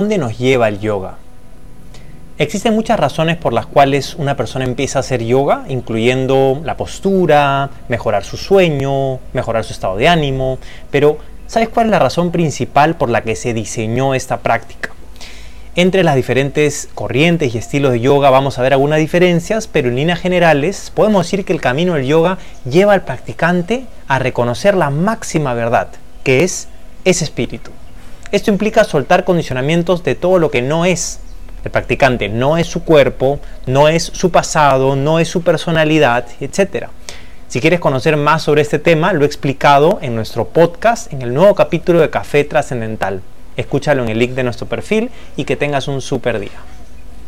dónde nos lleva el yoga? Existen muchas razones por las cuales una persona empieza a hacer yoga, incluyendo la postura, mejorar su sueño, mejorar su estado de ánimo, pero ¿sabes cuál es la razón principal por la que se diseñó esta práctica? Entre las diferentes corrientes y estilos de yoga vamos a ver algunas diferencias, pero en líneas generales podemos decir que el camino del yoga lleva al practicante a reconocer la máxima verdad, que es ese espíritu. Esto implica soltar condicionamientos de todo lo que no es el practicante, no es su cuerpo, no es su pasado, no es su personalidad, etc. Si quieres conocer más sobre este tema, lo he explicado en nuestro podcast, en el nuevo capítulo de Café Trascendental. Escúchalo en el link de nuestro perfil y que tengas un super día.